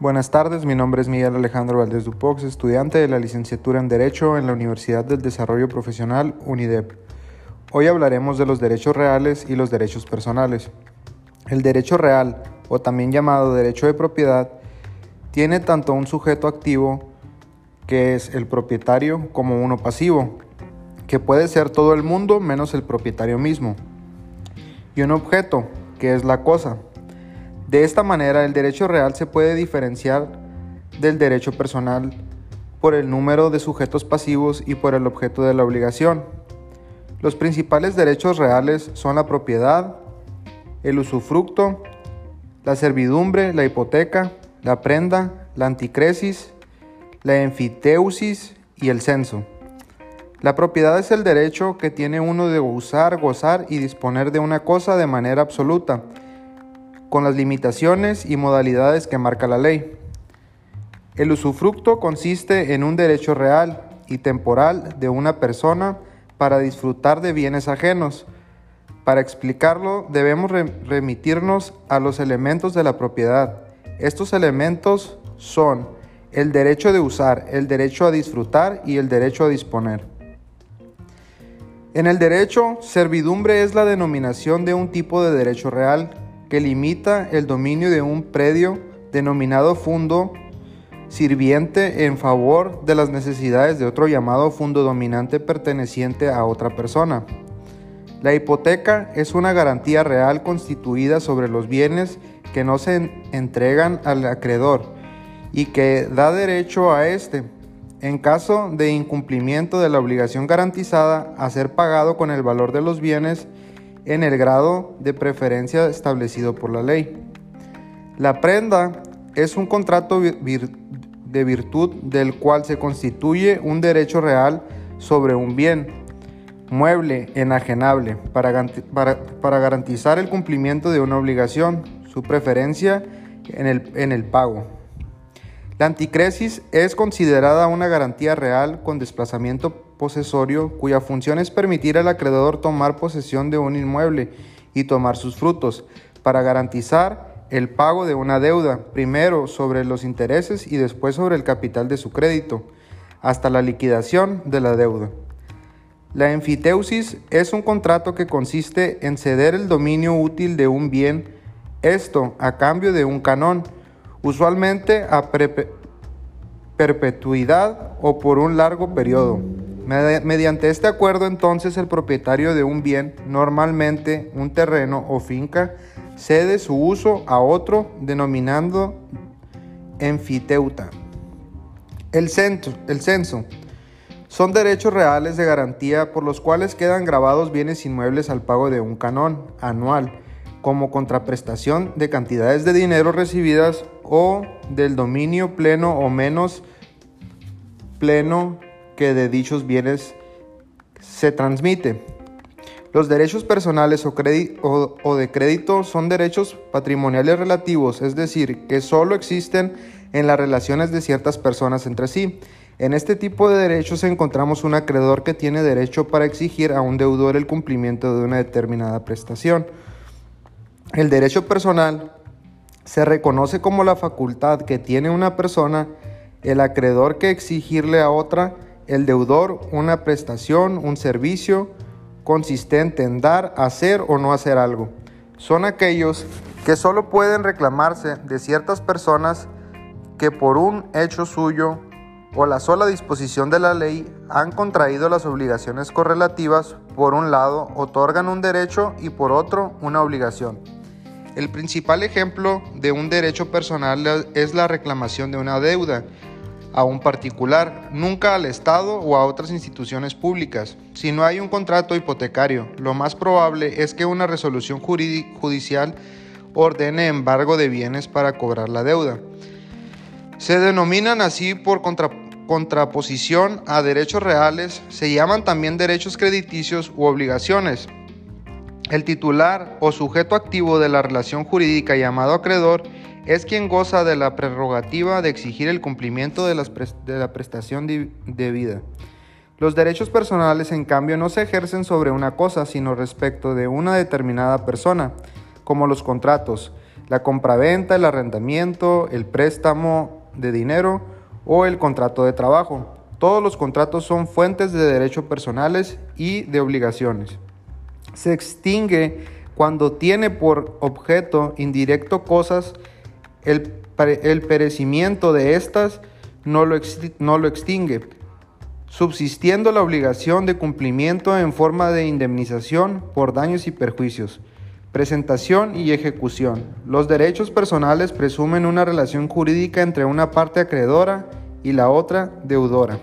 Buenas tardes, mi nombre es Miguel Alejandro Valdés Dupox, estudiante de la licenciatura en Derecho en la Universidad del Desarrollo Profesional UNIDEP. Hoy hablaremos de los derechos reales y los derechos personales. El derecho real, o también llamado derecho de propiedad, tiene tanto un sujeto activo, que es el propietario, como uno pasivo, que puede ser todo el mundo menos el propietario mismo, y un objeto, que es la cosa, de esta manera, el derecho real se puede diferenciar del derecho personal por el número de sujetos pasivos y por el objeto de la obligación. Los principales derechos reales son la propiedad, el usufructo, la servidumbre, la hipoteca, la prenda, la anticresis, la enfiteusis y el censo. La propiedad es el derecho que tiene uno de usar, gozar y disponer de una cosa de manera absoluta con las limitaciones y modalidades que marca la ley. El usufructo consiste en un derecho real y temporal de una persona para disfrutar de bienes ajenos. Para explicarlo debemos remitirnos a los elementos de la propiedad. Estos elementos son el derecho de usar, el derecho a disfrutar y el derecho a disponer. En el derecho, servidumbre es la denominación de un tipo de derecho real que limita el dominio de un predio denominado fundo sirviente en favor de las necesidades de otro llamado fundo dominante perteneciente a otra persona. La hipoteca es una garantía real constituida sobre los bienes que no se entregan al acreedor y que da derecho a éste, en caso de incumplimiento de la obligación garantizada, a ser pagado con el valor de los bienes en el grado de preferencia establecido por la ley. La prenda es un contrato de virtud del cual se constituye un derecho real sobre un bien, mueble, enajenable, para, para, garantizar el cumplimiento de una obligación, su preferencia en el, en el pago. La anticresis es considerada una garantía real con desplazamiento posesorio cuya función es permitir al acreedor tomar posesión de un inmueble y tomar sus frutos, para garantizar el pago de una deuda, primero sobre los intereses y después sobre el capital de su crédito, hasta la liquidación de la deuda. La enfiteusis es un contrato que consiste en ceder el dominio útil de un bien, esto a cambio de un canón, usualmente a perpetuidad o por un largo periodo. Mediante este acuerdo entonces el propietario de un bien, normalmente un terreno o finca, cede su uso a otro denominando enfiteuta. El censo, el censo son derechos reales de garantía por los cuales quedan grabados bienes inmuebles al pago de un canón anual como contraprestación de cantidades de dinero recibidas o del dominio pleno o menos pleno que de dichos bienes se transmite. Los derechos personales o, de crédito son derechos patrimoniales relativos, es decir, que solo existen en las relaciones de ciertas personas entre sí. En este tipo de derechos encontramos un acreedor que tiene derecho para exigir a un deudor el cumplimiento de una determinada prestación. El derecho personal se reconoce como la facultad que tiene una persona, el acreedor que exigirle a otra el deudor una prestación, un servicio consistente en dar, hacer o no hacer algo. Son aquellos que solo pueden reclamarse de ciertas personas que por un hecho suyo o la sola disposición de la ley han contraído las obligaciones correlativas, por un lado otorgan un derecho y por otro una obligación. El principal ejemplo de un derecho personal es la reclamación de una deuda, a un particular, nunca al Estado o a otras instituciones públicas. Si no hay un contrato hipotecario, lo más probable es que una resolución judicial ordene embargo de bienes para cobrar la deuda. Se denominan así por contraposición a derechos reales, se llaman también derechos crediticios u obligaciones. El titular o sujeto activo de la relación jurídica llamado acreedor es quien goza de la prerrogativa de exigir el cumplimiento de, la prestación debida. Los derechos personales, en cambio, no se ejercen sobre una cosa, sino respecto de una determinada persona, como los contratos. la compraventa, el arrendamiento, el préstamo de dinero o el contrato de trabajo. Todos los contratos son fuentes de derechos personales y de obligaciones. Se extingue cuando tiene por objeto indirecto cosas, el, perecimiento de éstas no lo, no lo extingue, subsistiendo la obligación de cumplimiento en forma de indemnización por daños y perjuicios. Presentación y ejecución. Los derechos personales presumen una relación jurídica entre una parte acreedora y la otra deudora.